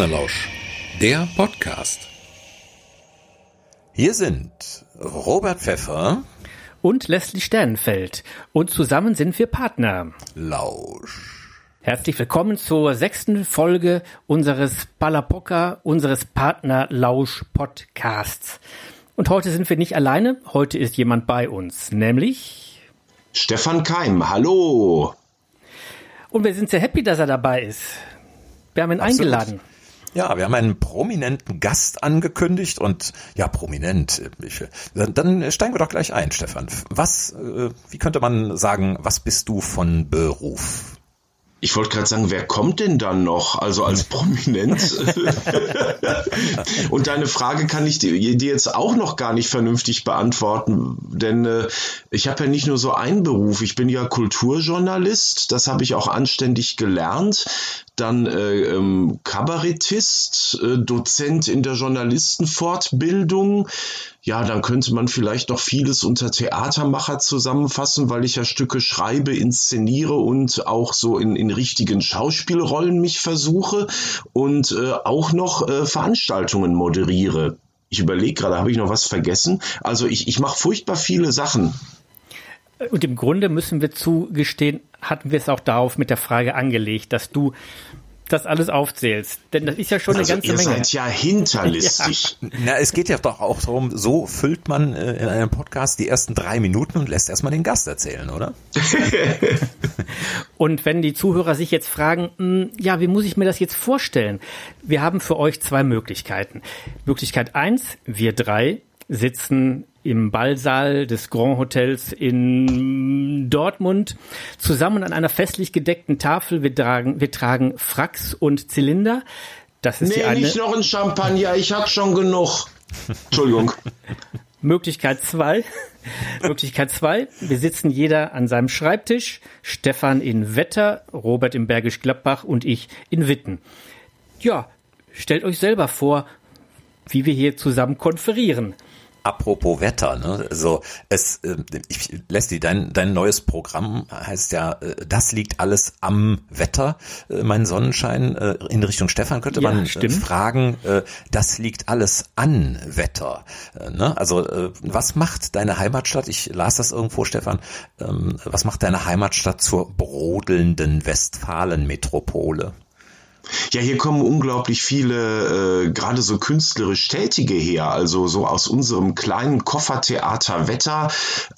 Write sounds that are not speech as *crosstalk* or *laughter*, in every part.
Partnerlausch, der Podcast. Hier sind Robert Pfeffer und Leslie Sternenfeld und zusammen sind wir Partner. Lausch. Herzlich willkommen zur sechsten Folge unseres Palapoca, unseres Partner Lausch Podcasts. Und heute sind wir nicht alleine, heute ist jemand bei uns, nämlich Stefan Keim. Hallo. Und wir sind sehr happy, dass er dabei ist. Wir haben ihn Absolut. eingeladen. Ja, wir haben einen prominenten Gast angekündigt und ja, prominent. Ich, dann steigen wir doch gleich ein, Stefan. Was, äh, wie könnte man sagen, was bist du von Beruf? Ich wollte gerade sagen, wer kommt denn dann noch? Also als *laughs* Prominenz. Und deine Frage kann ich dir, jetzt auch noch gar nicht vernünftig beantworten, denn äh, ich habe ja nicht nur so einen Beruf. Ich bin ja Kulturjournalist, das habe ich auch anständig gelernt dann äh, ähm, Kabarettist, äh, Dozent in der Journalistenfortbildung. Ja, dann könnte man vielleicht noch vieles unter Theatermacher zusammenfassen, weil ich ja Stücke schreibe, inszeniere und auch so in, in richtigen Schauspielrollen mich versuche und äh, auch noch äh, Veranstaltungen moderiere. Ich überlege gerade, habe ich noch was vergessen? Also ich, ich mache furchtbar viele Sachen. Und im Grunde müssen wir zugestehen, hatten wir es auch darauf mit der Frage angelegt, dass du das alles aufzählst. Denn das ist ja schon also eine ganze ihr Menge. Seid ja hinterlistig. *laughs* Ja. Na, es geht ja doch auch darum, so füllt man äh, in einem Podcast die ersten drei Minuten und lässt erstmal den Gast erzählen, oder? *laughs* und wenn die Zuhörer sich jetzt fragen, mh, hm, ja, wie muss ich mir das jetzt vorstellen? Wir haben für euch zwei Möglichkeiten. Möglichkeit eins, wir drei sitzen im Ballsaal des Grand Hotels in Dortmund zusammen an einer festlich gedeckten Tafel. Wir tragen, wir tragen Fracks und Zylinder. Das ist nee, die eine. nicht noch ein Champagner, ich hab schon genug. *laughs* Entschuldigung. Möglichkeit zwei. Möglichkeit zwei. Wir sitzen jeder an seinem Schreibtisch. Stefan in Wetter, Robert im Bergisch Gladbach und ich in Witten. Ja, stellt euch selber vor, wie wir hier zusammen konferieren. Apropos Wetter, ne? So, es, äh, ich, Leslie, dein, dein neues Programm heißt ja, äh, das liegt alles am Wetter, äh, mein Sonnenschein. Äh, in Richtung Stefan könnte ja, man äh, fragen, äh, das liegt alles an Wetter. Äh, ne? Also, äh, was macht deine Heimatstadt? Ich las das irgendwo, Stefan. Ähm, was macht deine Heimatstadt zur brodelnden Westfalen-Metropole? Ja, hier kommen unglaublich viele, äh, gerade so künstlerisch Tätige her. Also so aus unserem kleinen Koffertheater Wetter,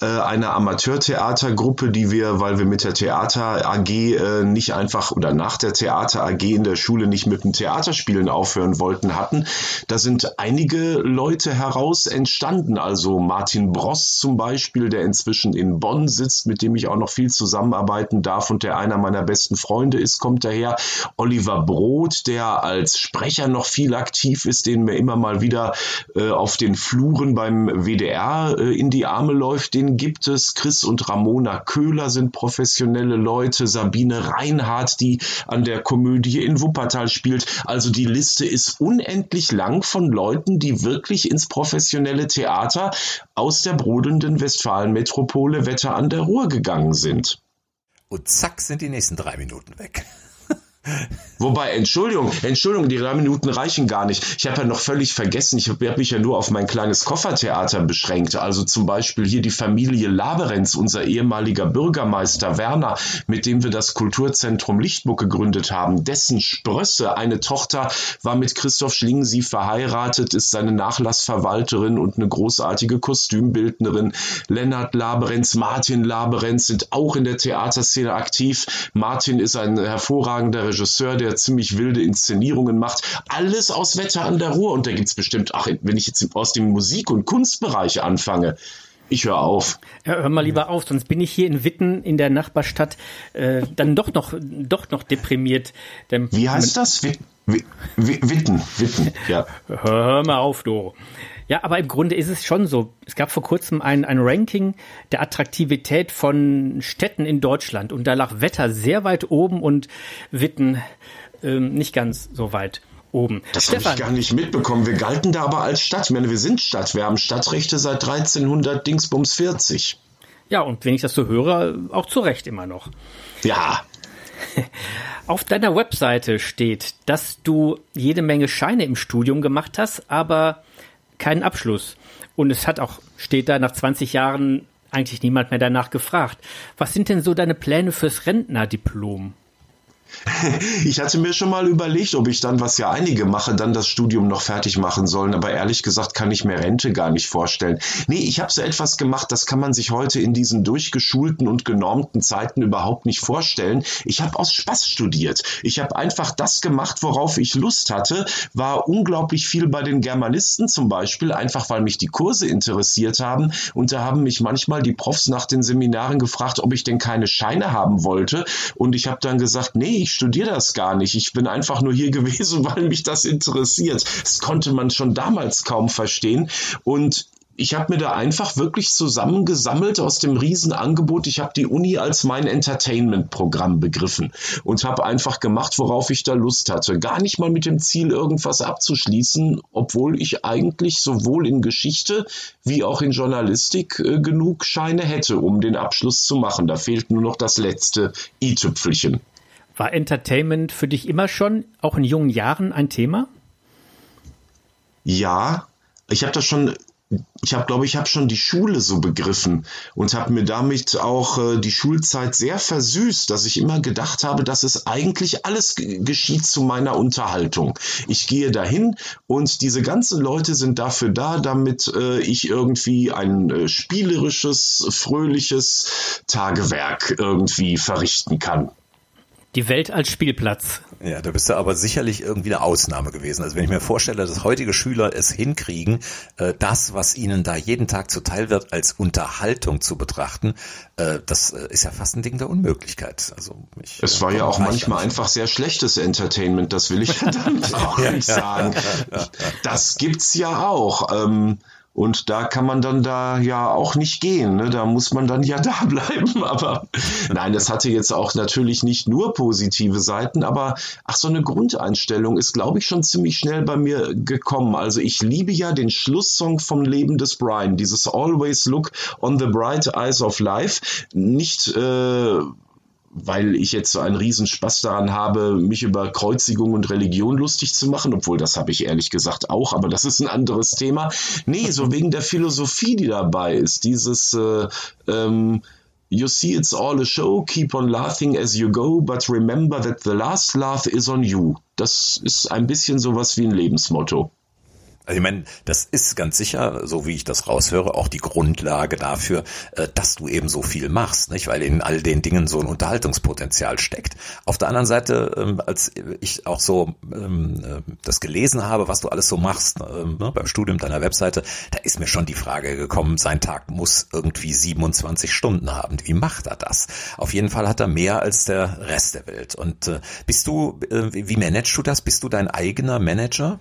äh, einer Amateurtheatergruppe, die wir, weil wir mit der Theater AG äh, nicht einfach oder nach der Theater AG in der Schule nicht mit dem Theaterspielen aufhören wollten, hatten. Da sind einige Leute heraus entstanden. Also Martin Bross zum Beispiel, der inzwischen in Bonn sitzt, mit dem ich auch noch viel zusammenarbeiten darf und der einer meiner besten Freunde ist, kommt daher. Oliver Brot Roth, der als Sprecher noch viel aktiv ist, den mir immer mal wieder äh, auf den Fluren beim WDR äh, in die Arme läuft, den gibt es. Chris und Ramona Köhler sind professionelle Leute. Sabine Reinhardt, die an der Komödie in Wuppertal spielt. Also die Liste ist unendlich lang von Leuten, die wirklich ins professionelle Theater aus der brodelnden Westfalen-Metropole Wetter an der Ruhr gegangen sind. Und zack sind die nächsten drei Minuten weg. Wobei, Entschuldigung, Entschuldigung, die drei Minuten reichen gar nicht. Ich habe ja noch völlig vergessen, ich habe mich ja nur auf mein kleines Koffertheater beschränkt. Also zum Beispiel hier die Familie Laberenz, unser ehemaliger Bürgermeister Werner, mit dem wir das Kulturzentrum Lichtburg gegründet haben. Dessen Sprösse, eine Tochter, war mit Christoph Schlingensief verheiratet, ist seine Nachlassverwalterin und eine großartige Kostümbildnerin. Lennart Laberenz, Martin Laberenz sind auch in der Theaterszene aktiv. Martin ist ein hervorragender Regisseur, der ziemlich wilde Inszenierungen macht. Alles aus Wetter an der Ruhr. Und da gibt es bestimmt, ach, wenn ich jetzt aus dem Musik- und Kunstbereich anfange, ich höre auf. Ja, hör mal lieber auf, sonst bin ich hier in Witten in der Nachbarstadt äh, dann doch noch, doch noch deprimiert. Denn Wie heißt das? Witten, Witten, Witten, ja. Hör mal auf, du. Ja, aber im Grunde ist es schon so. Es gab vor kurzem ein, ein Ranking der Attraktivität von Städten in Deutschland und da lag Wetter sehr weit oben und Witten ähm, nicht ganz so weit oben. Das habe ich gar nicht mitbekommen. Wir galten da aber als Stadt. Ich meine, wir sind Stadt. Wir haben Stadtrechte seit 1300 Dingsbums 40. Ja, und wenn ich das so höre, auch zu Recht immer noch. Ja. *laughs* Auf deiner Webseite steht, dass du jede Menge Scheine im Studium gemacht hast, aber keinen Abschluss. Und es hat auch, steht da nach 20 Jahren eigentlich niemand mehr danach gefragt. Was sind denn so deine Pläne fürs Rentnerdiplom? *laughs* Ich hatte mir schon mal überlegt, ob ich dann, was ja einige mache, dann das Studium noch fertig machen sollen. Aber ehrlich gesagt kann ich mir Rente gar nicht vorstellen. Nee, ich habe so etwas gemacht, das kann man sich heute in diesen durchgeschulten und genormten Zeiten überhaupt nicht vorstellen. Ich habe aus Spaß studiert. Ich habe einfach das gemacht, worauf ich Lust hatte. War unglaublich viel bei den Germanisten zum Beispiel, einfach weil mich die Kurse interessiert haben. Und da haben mich manchmal die Profs nach den Seminaren gefragt, ob ich denn keine Scheine haben wollte. Und ich habe dann gesagt, nee, ich studiere das gar nicht. Ich bin einfach nur hier *laughs* gewesen, weil mich das interessiert. Das konnte man schon damals kaum verstehen. Und ich habe mir da einfach wirklich zusammengesammelt aus dem Riesenangebot. Ich habe die Uni als mein Entertainment-Programm begriffen und habe einfach gemacht, worauf ich da Lust hatte. Gar nicht mal mit dem Ziel, irgendwas abzuschließen, obwohl ich eigentlich sowohl in Geschichte wie auch in Journalistik äh, genug Scheine hätte, um den Abschluss zu machen. Da fehlt nur noch das letzte i-Tüpfelchen. War Entertainment für dich immer schon, auch in jungen Jahren, ein Thema? Ja, ich habe das schon ich habe, glaube ich, habe schon die Schule so begriffen und habe mir damit auch äh, die Schulzeit sehr versüßt, dass ich immer gedacht habe, dass es eigentlich alles geschieht zu meiner Unterhaltung. Ich gehe dahin und diese ganzen Leute sind dafür da, damit äh, ich irgendwie ein äh, spielerisches, fröhliches Tagewerk irgendwie verrichten kann. Die Welt als Spielplatz. Ja, da bist du aber sicherlich irgendwie eine Ausnahme gewesen. Also wenn ich mir vorstelle, dass heutige Schüler es hinkriegen, äh, das, was ihnen da jeden Tag zuteil wird, als Unterhaltung zu betrachten, äh, das äh, ist ja fast ein Ding der Unmöglichkeit. Also ich, es war ja auch manchmal einfach sehr schlechtes Entertainment, das will ich *laughs* dann auch nicht sagen. Das gibt's ja auch. Ähm, und da kann man dann da ja auch nicht gehen. Ne? Da muss man dann ja *laughs* da bleiben. Aber nein, das hatte jetzt auch natürlich nicht nur positive Seiten, aber ach, so eine Grundeinstellung ist, glaube ich, schon ziemlich schnell bei mir gekommen. Also ich liebe ja den Schlusssong vom Leben des Brian, dieses Always Look on the Bright Eyes of Life. Nicht äh, weil ich jetzt so einen Riesenspaß daran habe, mich über Kreuzigung und Religion lustig zu machen, obwohl das habe ich ehrlich gesagt auch, aber das ist ein anderes Thema. Nee, so wegen der Philosophie, die dabei ist, dieses äh, ähm, You see it's all a show, keep on laughing as you go, but remember that the last laugh is on you. Das ist ein bisschen sowas wie ein Lebensmotto. Also ich meine, das ist ganz sicher, so wie ich das raushöre, auch die Grundlage dafür, äh, dass du eben so viel machst, nicht? Weil in all den Dingen so ein Unterhaltungspotenzial steckt. Auf der anderen Seite, ähm, als ich auch so ähm, äh, das gelesen habe, was du alles so machst ähm, ne, beim Studium deiner Webseite, da ist mir schon die Frage gekommen, sein Tag muss irgendwie 27 Stunden haben. Wie macht er das? Auf jeden Fall hat er mehr als der Rest der Welt. Und äh, bist du, wie managst du das? Bist du dein eigener Manager?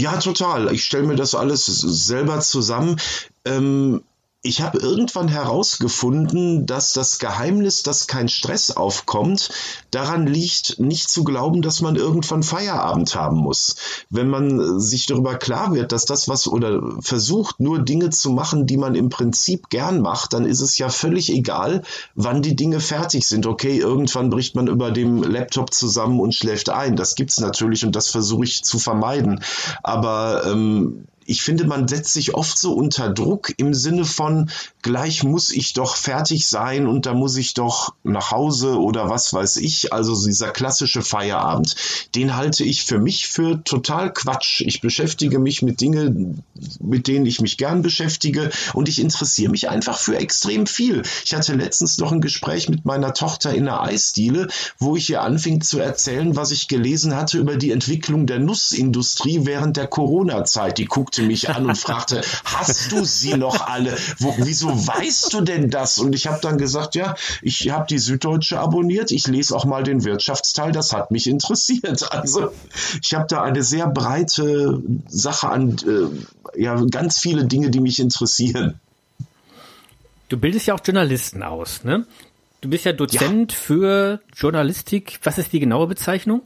Ja, total. Ich stelle mir das alles selber zusammen. Ähm, ich habe irgendwann herausgefunden, dass das Geheimnis, dass kein Stress aufkommt, daran liegt, nicht zu glauben, dass man irgendwann Feierabend haben muss. Wenn man sich darüber klar wird, dass das was oder versucht, nur Dinge zu machen, die man im Prinzip gern macht, dann ist es ja völlig egal, wann die Dinge fertig sind. Okay, irgendwann bricht man über dem Laptop zusammen und schläft ein. Das gibt's natürlich und das versuche ich zu vermeiden. Aber ähm, ich finde, man setzt sich oft so unter Druck im Sinne von, gleich muss ich doch fertig sein und da muss ich doch nach Hause oder was weiß ich. Also dieser klassische Feierabend, den halte ich für mich für total Quatsch. Ich beschäftige mich mit Dingen, mit denen ich mich gern beschäftige und ich interessiere mich einfach für extrem viel. Ich hatte letztens noch ein Gespräch mit meiner Tochter in der Eisdiele, wo ich ihr anfing zu erzählen, was ich gelesen hatte über die Entwicklung der Nussindustrie während der Corona-Zeit. Die guckte guckte mich an und fragte, hast du sie noch alle? Wo, wieso weißt du denn das? Und ich habe dann gesagt, ja, ich habe die Süddeutsche abonniert, ich lese auch mal den Wirtschaftsteil, das hat mich interessiert. *laughs* Also ich habe da eine sehr breite Sache an, äh, ja, ganz viele Dinge, die mich interessieren. Du bildest ja auch Journalisten aus, ne? Du bist ja Dozent ja. für Journalistik. Was ist die genaue Bezeichnung?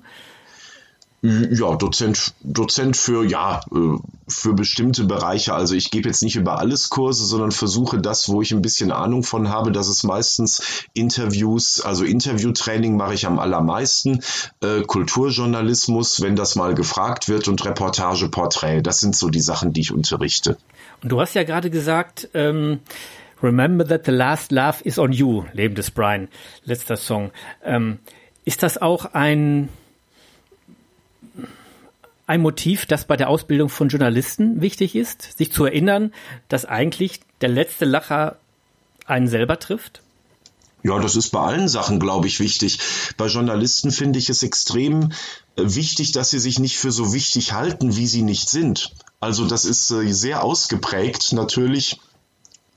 Ja, Dozent, Dozent für, ja, äh, für bestimmte Bereiche. Also ich gebe jetzt nicht über alles Kurse, sondern versuche das, wo ich ein bisschen Ahnung von habe. Das ist meistens Interviews, also Interviewtraining mache ich am allermeisten. Äh, Kulturjournalismus, wenn das mal gefragt wird und Reportage, Porträt. Das sind so die Sachen, die ich unterrichte. Und du hast ja gerade gesagt, ähm, Remember that the last love is on you, Leben des Brian, letzter Song. Ähm, ist das auch ein ein Motiv, das bei der Ausbildung von Journalisten wichtig ist, sich zu erinnern, dass eigentlich der letzte Lacher einen selber trifft? Ja, das ist bei allen Sachen, glaube ich, wichtig. Bei Journalisten finde ich es extrem äh, wichtig, dass sie sich nicht für so wichtig halten, wie sie nicht sind. Also das ist äh, sehr ausgeprägt natürlich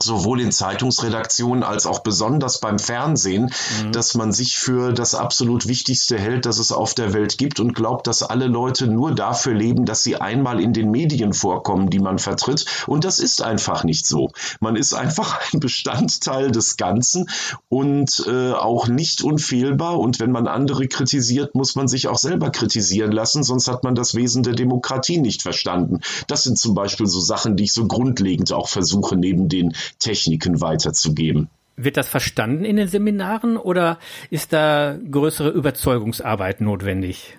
sowohl in Zeitungsredaktionen als auch besonders beim Fernsehen, mhm. dass man sich für das absolut Wichtigste hält, das es auf der Welt gibt und glaubt, dass alle Leute nur dafür leben, dass sie einmal in den Medien vorkommen, die man vertritt. Und das ist einfach nicht so. Man ist einfach *laughs* ein Bestandteil des Ganzen und äh, auch nicht unfehlbar. Und wenn man andere kritisiert, muss man sich auch selber kritisieren lassen, sonst hat man das Wesen der Demokratie nicht verstanden. Das sind zum Beispiel so Sachen, die ich so grundlegend auch versuche, neben den Techniken weiterzugeben. Wird das verstanden in den Seminaren oder ist da größere Überzeugungsarbeit notwendig?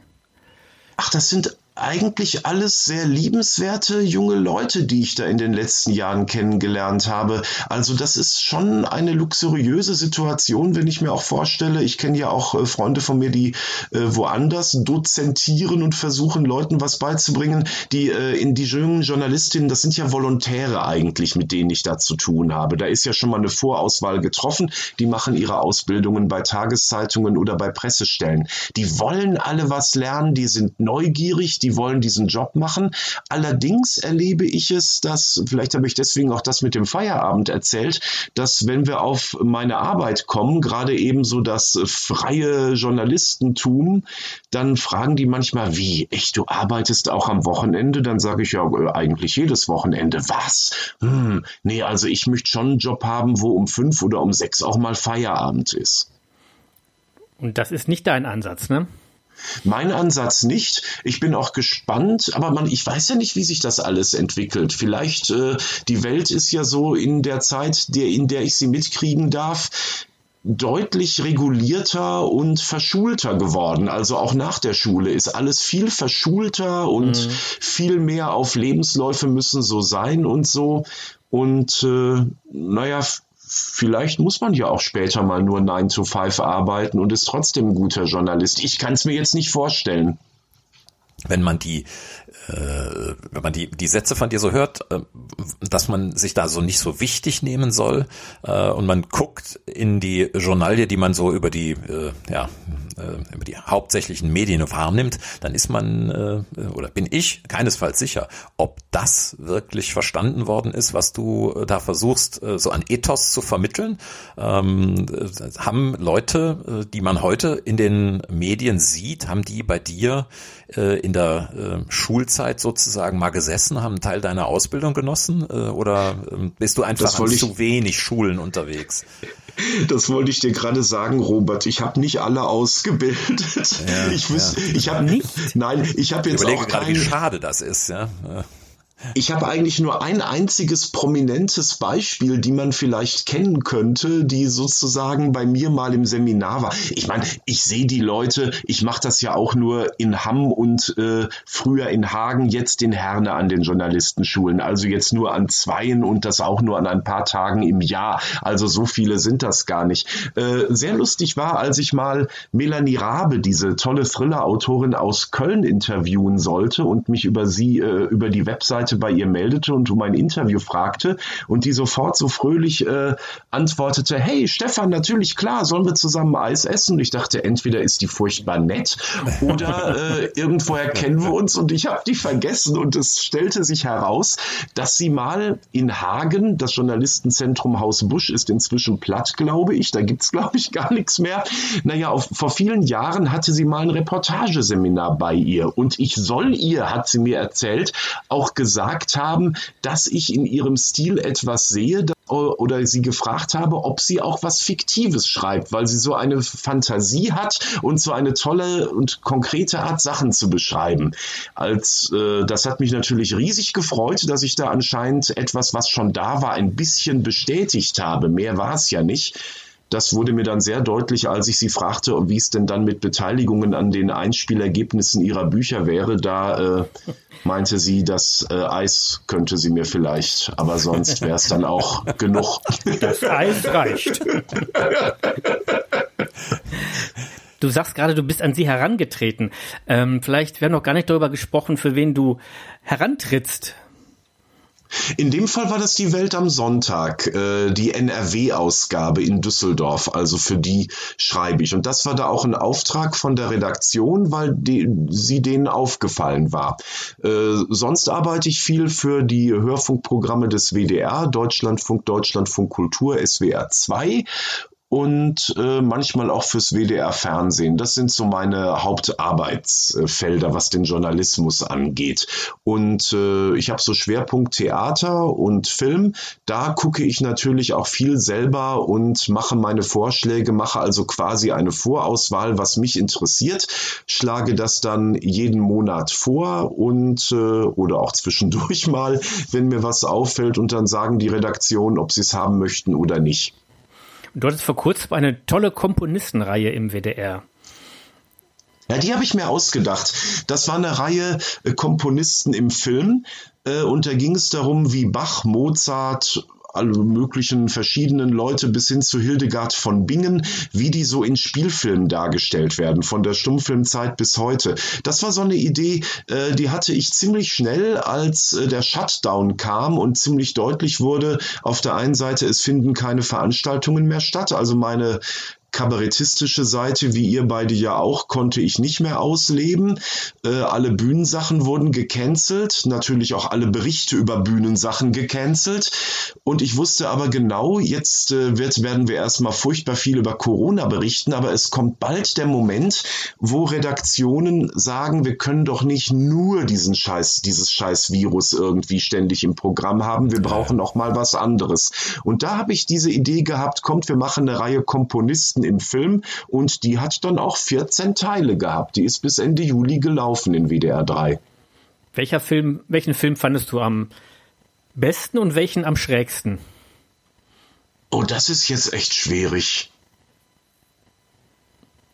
Ach, das sind eigentlich alles sehr liebenswerte junge Leute, die ich da in den letzten Jahren kennengelernt habe. Also das ist schon eine luxuriöse Situation, wenn ich mir auch vorstelle, ich kenne ja auch äh, Freunde von mir, die äh, woanders dozentieren und versuchen, Leuten was beizubringen, die äh, in die jungen Journalistinnen, das sind ja Volontäre eigentlich, mit denen ich da zu tun habe. Da ist ja schon mal eine Vorauswahl getroffen, die machen ihre Ausbildungen bei Tageszeitungen oder bei Pressestellen. Die wollen alle was lernen, die sind neugierig, die die wollen diesen Job machen. Allerdings erlebe ich es, dass, vielleicht habe ich deswegen auch das mit dem Feierabend erzählt, dass wenn wir auf meine Arbeit kommen, gerade eben so das freie Journalistentum, dann fragen die manchmal, wie, echt, du arbeitest auch am Wochenende? Dann sage ich ja eigentlich jedes Wochenende. Was? Hm, nee, also ich möchte schon einen Job haben, wo um fünf oder um sechs auch mal Feierabend ist. Und das ist nicht dein Ansatz, ne? Mein Ansatz nicht. Ich bin auch gespannt, aber man, ich weiß ja nicht, wie sich das alles entwickelt. Vielleicht äh, die Welt ist ja so in der Zeit, der, in der ich sie mitkriegen darf, deutlich regulierter und verschulter geworden. Also auch nach der Schule ist alles viel verschulter und mhm. viel mehr auf Lebensläufe müssen so sein und so. Und äh, naja, vielleicht muss man ja auch später mal nur 9 to 5 arbeiten und ist trotzdem ein guter Journalist. Ich kann es mir jetzt nicht vorstellen. Wenn man die äh, wenn man die, die Sätze von dir so hört, äh, dass man sich da so nicht so wichtig nehmen soll äh, und man guckt in die Journalie, die man so über die, äh, ja, äh, über die hauptsächlichen Medien wahrnimmt, dann ist man äh, oder bin ich keinesfalls sicher, ob das wirklich verstanden worden ist, was du äh, da versuchst, äh, so an Ethos zu vermitteln. Ähm, äh, haben Leute, die man heute in den Medien sieht, haben die bei dir äh, in der äh, Schulzeit sozusagen mal gesessen, haben einen Teil deiner Ausbildung genossen äh, oder ähm, bist du einfach an zu wenig Schulen unterwegs? *laughs* Das wollte ich dir gerade sagen, Robert. Ich habe nicht alle ausgebildet. Ja, ich wüsste, ja. ich habe nicht. Nein, ich habe jetzt ich auch gerade, wie schade das ist, ja. Ich habe eigentlich nur ein einziges prominentes Beispiel, die man vielleicht kennen könnte, die sozusagen bei mir mal im Seminar war. Ich meine, ich sehe die Leute, ich mache das ja auch nur in Hamm und äh, früher in Hagen, jetzt in Herne an den Journalistenschulen. Also jetzt nur an zweien und das auch nur an ein paar Tagen im Jahr. Also so viele sind das gar nicht. Äh, sehr lustig war, als ich mal Melanie Rabe, diese tolle Thriller-Autorin aus Köln, interviewen sollte und mich über sie, äh, über die Website Seite bei ihr meldete und um ein Interview fragte und die sofort so fröhlich äh, antwortete, hey Stefan, natürlich klar, sollen wir zusammen Eis essen? Und ich dachte, entweder ist die furchtbar nett oder äh, irgendwoher kennen wir uns und ich habe die vergessen und es stellte sich heraus, dass sie mal in Hagen, das Journalistenzentrum Haus Busch ist inzwischen platt, glaube ich, da gibt es glaube ich gar nichts mehr. Naja, auf, vor vielen Jahren hatte sie mal ein Reportageseminar bei ihr und ich soll ihr, hat sie mir erzählt, auch gesagt, gesagt haben, dass ich in ihrem Stil etwas sehe, oder sie gefragt habe, ob sie auch was Fiktives schreibt, weil sie so eine Fantasie hat und so eine tolle und konkrete Art, Sachen zu beschreiben. Als äh, das hat mich natürlich riesig gefreut, dass ich da anscheinend etwas, was schon da war, ein bisschen bestätigt habe. Mehr war es ja nicht. Das wurde mir dann sehr deutlich, als ich sie fragte, wie es denn dann mit Beteiligungen an den Einspielergebnissen ihrer Bücher wäre. Da äh, meinte sie, das äh, Eis könnte sie mir vielleicht, aber sonst wäre es dann auch *laughs* genug. Das Eis reicht. Du sagst gerade, du bist an sie herangetreten. Ähm, vielleicht, wir haben noch gar nicht darüber gesprochen, für wen du herantrittst. In dem Fall war das die Welt am Sonntag, äh, die NRW-Ausgabe in Düsseldorf. Also für die schreibe ich. Und das war da auch ein Auftrag von der Redaktion, weil die, sie denen aufgefallen war. Äh, sonst arbeite ich viel für die Hörfunkprogramme des WDR, Deutschlandfunk, Deutschlandfunk Kultur, SWR 2 und äh, manchmal auch fürs WDR Fernsehen. Das sind so meine Hauptarbeitsfelder, was den Journalismus angeht. Und äh, ich habe so Schwerpunkt Theater und Film. Da gucke ich natürlich auch viel selber und mache meine Vorschläge, mache also quasi eine Vorauswahl, was mich interessiert, schlage das dann jeden Monat vor und äh, oder auch zwischendurch *laughs* mal, wenn mir was auffällt und dann sagen die Redaktionen, ob sie es haben möchten oder nicht. Du hattest vor kurzem eine tolle Komponistenreihe im WDR. Ja, die habe ich mir ausgedacht. Das war eine Reihe äh, Komponisten im Film äh, und da ging es darum, wie Bach, Mozart, alle möglichen verschiedenen Leute bis hin zu Hildegard von Bingen, wie die so in Spielfilmen dargestellt werden, von der Stummfilmzeit bis heute. Das war so eine Idee, äh, die hatte ich ziemlich schnell, als äh, der Shutdown kam und ziemlich deutlich wurde, auf der einen Seite, es finden keine Veranstaltungen mehr statt, also meine kabarettistische Seite, wie ihr beide ja auch, konnte ich nicht mehr ausleben. Äh, alle Bühnensachen wurden gecancelt, natürlich auch alle Berichte über Bühnensachen gecancelt. Und ich wusste aber genau, jetzt äh, wird, werden wir erstmal furchtbar viel über Corona berichten, aber es kommt bald der Moment, wo Redaktionen sagen, wir können doch nicht nur diesen Scheiß, dieses scheiß Virus irgendwie ständig im Programm haben, wir brauchen auch mal was anderes. Und da habe ich diese Idee gehabt, kommt, wir machen eine Reihe Komponisten im Film und die hat dann auch 14 Teile gehabt. Die ist bis Ende Juli gelaufen in WDR 3. Welcher Film, welchen Film fandest du am besten und welchen am schrägsten? Oh, das ist jetzt echt schwierig.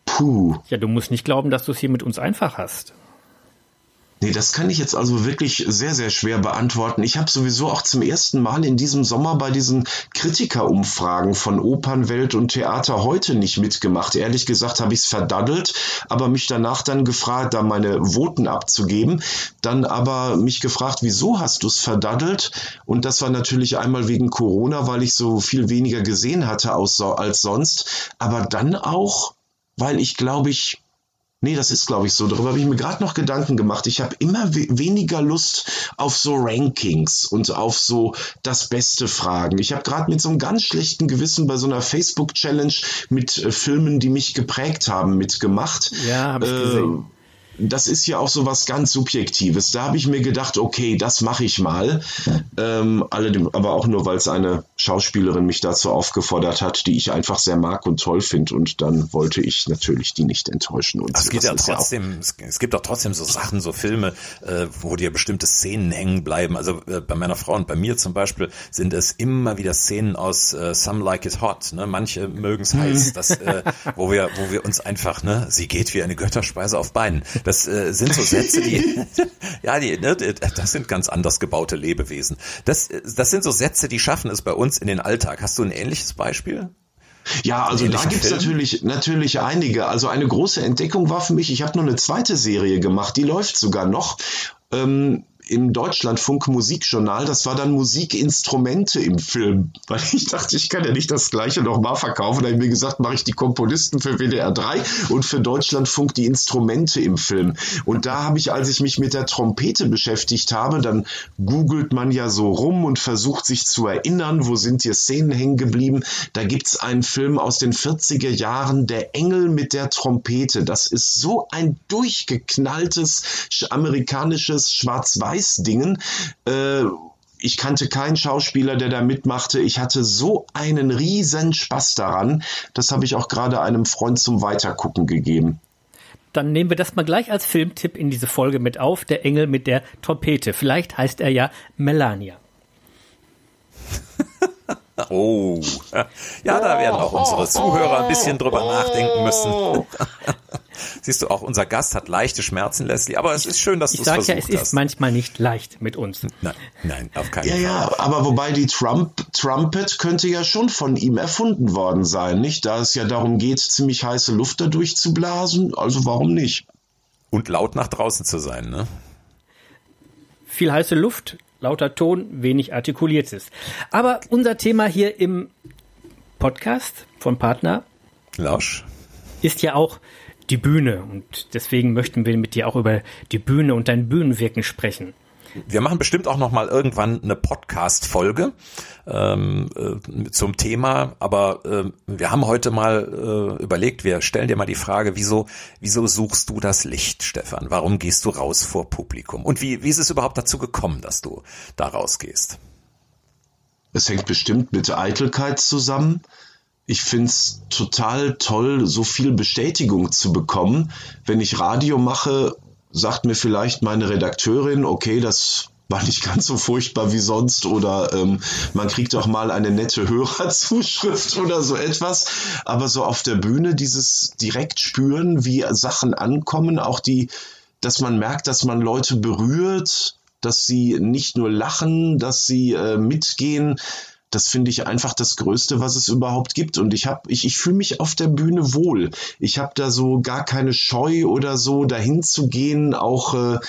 Puh. Ja, du musst nicht glauben, dass du es hier mit uns einfach hast. Nee, das kann ich jetzt also wirklich sehr, sehr schwer beantworten. Ich habe sowieso auch zum ersten Mal in diesem Sommer bei diesen Kritikerumfragen von Opernwelt und Theater heute nicht mitgemacht. Ehrlich gesagt habe ich es verdaddelt, aber mich danach dann gefragt, da meine Voten abzugeben. Dann aber mich gefragt, wieso hast du es verdaddelt? Und das war natürlich einmal wegen Corona, weil ich so viel weniger gesehen hatte als sonst. Aber dann auch, weil ich glaube ich Nee, das ist, glaube ich, so. Darüber habe ich mir gerade noch Gedanken gemacht. Ich habe immer we weniger Lust auf so Rankings und auf so das Beste Fragen. Ich habe gerade mit so einem ganz schlechten Gewissen bei so einer Facebook-Challenge mit äh, Filmen, die mich geprägt haben, mitgemacht. Ja, habe ich äh, gesehen das ist ja auch so was ganz Subjektives. Da habe ich mir gedacht, okay, das mache ich mal. Ähm, allerdings, aber auch nur, weil es eine Schauspielerin mich dazu aufgefordert hat, die ich einfach sehr mag und toll finde. Und dann wollte ich natürlich die nicht enttäuschen. Und es gibt ja trotzdem, ja es gibt auch trotzdem so Sachen, so Filme, äh, wo dir bestimmte Szenen hängen bleiben. Also äh, bei meiner Frau und bei mir zum Beispiel sind es immer wieder Szenen aus äh, Some Like It Hot. Ne? Manche mögen es *laughs* heiß, das, äh, wo wir, wo wir uns einfach, ne, sie geht wie eine Götterspeise auf Beinen. Das äh, sind so Sätze, die, *laughs* *laughs* ja, die, ne, das sind ganz anders gebaute Lebewesen. Das, das sind so Sätze, die schaffen es bei uns in den Alltag. Hast du ein ähnliches Beispiel? Ja, also da gibt's natürlich, natürlich einige. Also eine große Entdeckung war für mich, ich habe nur eine zweite Serie gemacht, die läuft sogar noch. Ähm, im Deutschlandfunk Musikjournal, das war dann Musikinstrumente im Film, weil ich dachte, ich kann ja nicht das gleiche nochmal verkaufen. Da habe ich mir gesagt, mache ich die Komponisten für WDR 3 und für Deutschlandfunk die Instrumente im Film. Und da habe ich, als ich mich mit der Trompete beschäftigt habe, dann googelt man ja so rum und versucht sich zu erinnern, wo sind hier Szenen hängen geblieben. Da gibt's einen Film aus den 40er Jahren, Der Engel mit der Trompete. Das ist so ein durchgeknalltes amerikanisches Schwarz-Weiß Scheißdingen. Äh, ich kannte keinen Schauspieler, der da mitmachte. Ich hatte so einen riesen Spaß daran. Das habe ich auch gerade einem Freund zum Weitergucken gegeben. Dann nehmen wir das mal gleich als Filmtipp in diese Folge mit auf. Der Engel mit der Trompete. Vielleicht heißt er ja Melania. *laughs* Oh, *laughs* ja, da werden auch unsere Zuhörer ein bisschen drüber nachdenken müssen. *laughs* Siehst du, auch unser Gast hat leichte Schmerzen, Leslie, aber es ist schön, dass du es versucht ja, es hast. ist manchmal nicht leicht mit uns. Nein, nein, auf keinen Ja, Fall. ja, aber wobei die Trump Trumpet könnte ja schon von ihm erfunden worden sein, nicht? Da es ja darum geht, ziemlich heiße Luft dadurch zu blasen, also warum nicht? Und laut nach draußen zu sein, ne? Viel heiße Luft, lauter Ton, wenig artikuliertes. Aber unser Thema hier im Podcast von Partner Lausch. ist ja auch die Bühne. Und deswegen möchten wir mit dir auch über die Bühne und dein Bühnenwirken sprechen. Wir machen bestimmt auch noch mal irgendwann eine Podcast-Folge ähm, äh, zum Thema, aber äh, wir haben heute mal äh, überlegt, wir stellen dir mal die Frage, wieso, wieso suchst du das Licht, Stefan? Warum gehst du raus vor Publikum? Und wie, wie ist es überhaupt dazu gekommen, dass du da rausgehst? Es hängt bestimmt mit Eitelkeit zusammen. Ich find's total toll, so viel Bestätigung zu bekommen. Wenn ich Radio mache, sagt mir vielleicht meine Redakteurin, okay, das war nicht ganz so furchtbar wie sonst oder ähm, man kriegt auch mal eine nette Hörerzuschrift *laughs* oder so etwas. Aber so auf der Bühne dieses direkt spüren, wie Sachen ankommen, auch die, dass man merkt, dass man Leute berührt, dass sie nicht nur lachen, dass sie äh, mitgehen. Das finde ich einfach das Größte, was es überhaupt gibt. Und ich habe, ich, ich fühle mich auf der Bühne wohl. Ich habe da so gar keine Scheu oder so, dahin zu gehen, auch äh,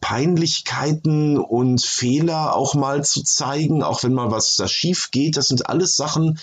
Peinlichkeiten und Fehler auch mal zu zeigen, auch wenn mal was da schief geht. Das sind alles Sachen,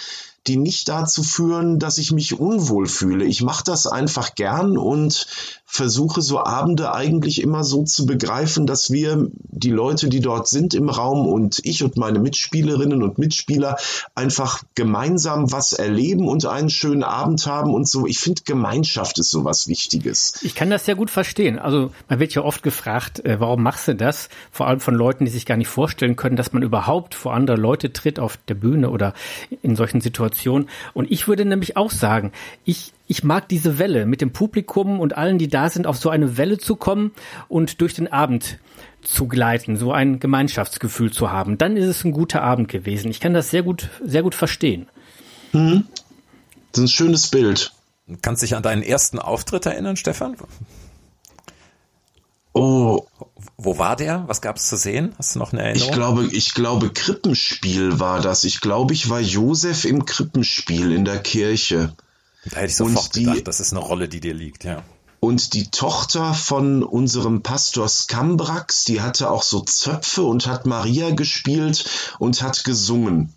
die nicht dazu führen, dass ich mich unwohl fühle. Ich mache das einfach gern und versuche so Abende eigentlich immer so zu begreifen, dass wir die Leute, die dort sind im Raum und ich und meine Mitspielerinnen und Mitspieler einfach gemeinsam was erleben und einen schönen Abend haben und so. Ich finde, Gemeinschaft ist sowas Wichtiges. Ich kann das sehr gut verstehen. Also man wird ja oft gefragt, äh, warum machst du das? Vor allem von Leuten, die sich gar nicht vorstellen können, dass man überhaupt vor andere Leute tritt auf der Bühne oder in solchen Situationen. Und ich würde nämlich auch sagen, ich ich mag diese Welle mit dem Publikum und allen, die da sind, auf so eine Welle zu kommen und durch den Abend zu gleiten, so ein Gemeinschaftsgefühl zu haben. Dann ist es ein guter Abend gewesen. Ich kann das sehr gut, sehr gut verstehen. Das ist ein schönes Bild. Kannst dich an deinen ersten Auftritt erinnern, Stefan? Oh, Wo war der? Was gab es zu sehen? Hast du noch eine ich Erinnerung? glaube, ich glaube, Krippenspiel war das. Ich glaube, ich war Josef im Krippenspiel in der Kirche. Da hätte ich und sofort die- gedacht, das ist eine Rolle, die dir liegt, ja. Und die Tochter von unserem Pastor Skambrax, die hatte auch so Zöpfe und hat Maria gespielt und hat gesungen.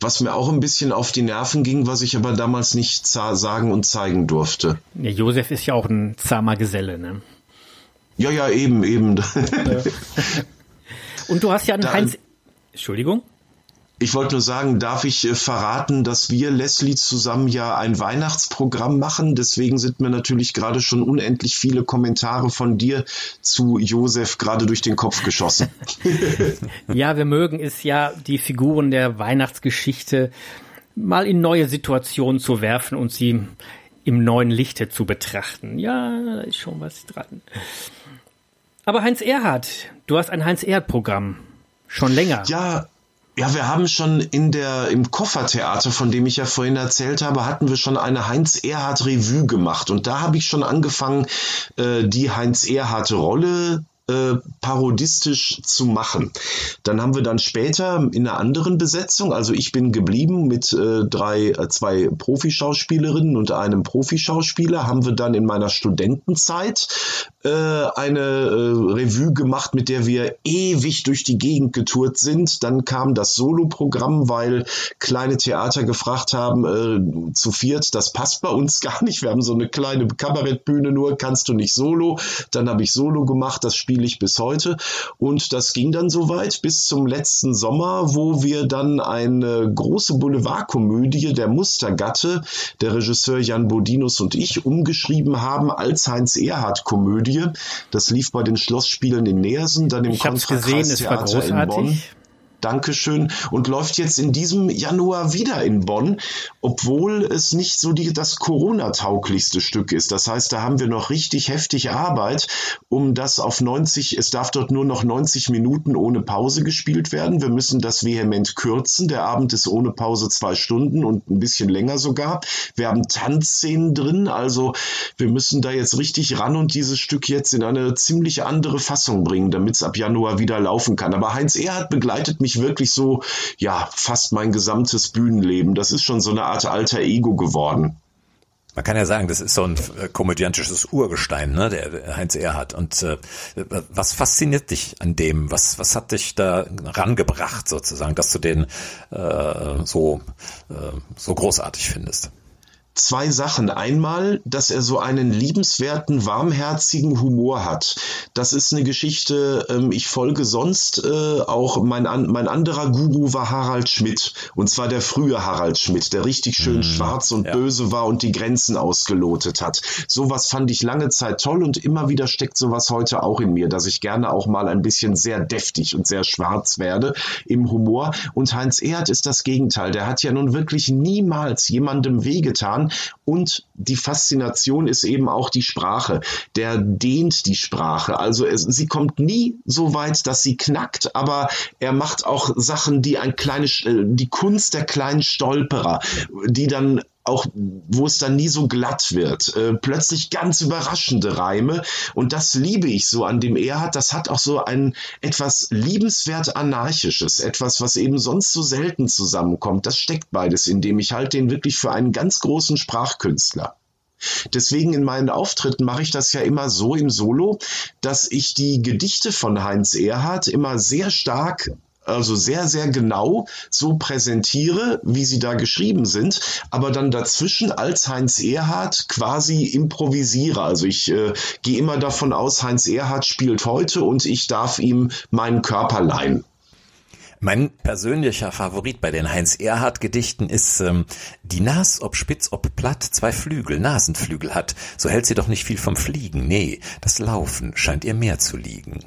Was mir auch ein bisschen auf die Nerven ging, was ich aber damals nicht sagen und zeigen durfte. Der Josef ist ja auch ein zahmer Geselle, ne? Ja, ja, eben, eben. *laughs* Und du hast ja einen Da- Heinz. Entschuldigung? Ich wollte nur sagen, darf ich äh, verraten, dass wir, Leslie, zusammen ja ein Weihnachtsprogramm machen. Deswegen sind mir natürlich gerade schon unendlich viele Kommentare von dir zu Josef gerade durch den Kopf geschossen. *laughs* Ja, wir mögen es ja, die Figuren der Weihnachtsgeschichte mal in neue Situationen zu werfen und sie im neuen Lichte zu betrachten. Ja, da ist schon was dran. Aber Heinz Erhardt, du hast ein Heinz Erhardt-Programm. Schon länger. Ja, ja, wir haben schon in der, im Koffertheater, von dem ich ja vorhin erzählt habe, hatten wir schon eine Heinz-Erhardt-Revue gemacht. Und da habe ich schon angefangen, äh, die Heinz-Erhardt-Rolle äh, parodistisch zu machen. Dann haben wir dann später in einer anderen Besetzung, also ich bin geblieben mit äh, drei, äh, zwei Profischauspielerinnen und einem Profischauspieler, haben wir dann in meiner Studentenzeit äh, eine äh, Revue gemacht, mit der wir ewig durch die Gegend getourt sind. Dann kam das Solo-Programm, weil kleine Theater gefragt haben, äh, zu viert, das passt bei uns *laughs* gar nicht. Wir haben so eine kleine Kabarettbühne nur, kannst du nicht Solo. Dann habe ich Solo gemacht, das spiele ich bis heute. Und das ging dann so weit bis zum letzten Sommer, wo wir dann eine große Boulevardkomödie, der Mustergatte, der Regisseur Jan Bodinus und ich, umgeschrieben haben als Heinz-Erhardt-Komödie. Das lief bei den Schlossspielen in Neersen, dann im Kontrakrastheater in Bonn. Dankeschön. Und läuft jetzt in diesem Januar wieder in Bonn, obwohl es nicht so die, das Corona-tauglichste Stück ist. Das heißt, da haben wir noch richtig heftig Arbeit, um das auf 90, es darf dort nur noch 90 Minuten ohne Pause gespielt werden. Wir müssen das vehement kürzen. Der Abend ist ohne Pause zwei Stunden und ein bisschen länger sogar. Wir haben Tanzszenen drin, also wir müssen da jetzt richtig ran und dieses Stück jetzt in eine ziemlich andere Fassung bringen, damit es ab Januar wieder laufen kann. Aber Heinz Erhardt begleitet mich wirklich so, ja, fast mein gesamtes Bühnenleben. Das ist schon so eine Art alter Ego geworden. Man kann ja sagen, das ist so ein äh, komödiantisches Urgestein, ne, der Heinz Erhardt. Und äh, was fasziniert dich an dem? Was, was hat dich da rangebracht, sozusagen, dass du den äh, so, äh, so großartig findest? Zwei Sachen. Einmal, dass er so einen liebenswerten, warmherzigen Humor hat. Das ist eine Geschichte, ähm, ich folge sonst äh, auch, mein, mein anderer Guru war Harald Schmidt. Und zwar der frühe Harald Schmidt, der richtig schön mhm, schwarz und ja. böse war und die Grenzen ausgelotet hat. Sowas fand ich lange Zeit toll und immer wieder steckt sowas heute auch in mir, dass ich gerne auch mal ein bisschen sehr deftig und sehr schwarz werde im Humor. Und Heinz Erhardt ist das Gegenteil. Der hat ja nun wirklich niemals jemandem wehgetan und die Faszination ist eben auch die Sprache. Der dehnt die Sprache. Also es, sie kommt nie so weit, dass sie knackt, aber er macht auch Sachen, die ein kleines, äh, die Kunst der kleinen Stolperer, die dann auch wo es dann nie so glatt wird. Äh, plötzlich ganz überraschende Reime und das liebe ich so an dem Erhard. Das hat auch so ein etwas liebenswert anarchisches, etwas, was eben sonst so selten zusammenkommt. Das steckt beides in dem. Ich halte den wirklich für einen ganz großen Sprachkünstler. Deswegen in meinen Auftritten mache ich das ja immer so im Solo, dass ich die Gedichte von Heinz Erhard immer sehr stark also sehr, sehr genau so präsentiere, wie sie da geschrieben sind, aber dann dazwischen als Heinz Erhardt quasi improvisiere. Also ich äh, gehe immer davon aus, Heinz Erhardt spielt heute und ich darf ihm meinen Körper leihen. Mein persönlicher Favorit bei den Heinz Erhardt Gedichten ist ähm, die Nas, ob spitz, ob platt, zwei Flügel, Nasenflügel hat, so hält sie doch nicht viel vom Fliegen. Nee, das Laufen scheint ihr mehr zu liegen.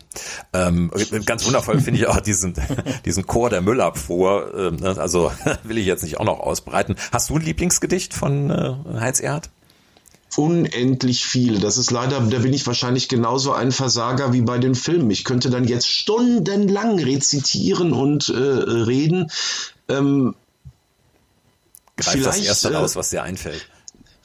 Ähm, ganz wundervoll finde ich auch diesen, *laughs* diesen Chor der Müllabfuhr. Ähm, ne, also *laughs* will ich jetzt nicht auch noch ausbreiten. Hast du ein Lieblingsgedicht von äh, Heinz Erhardt? Unendlich viele. Das ist leider, da bin ich wahrscheinlich genauso ein Versager wie bei den Filmen. Ich könnte dann jetzt stundenlang rezitieren und äh, reden. Ähm, Greif das erste äh, aus, was dir einfällt.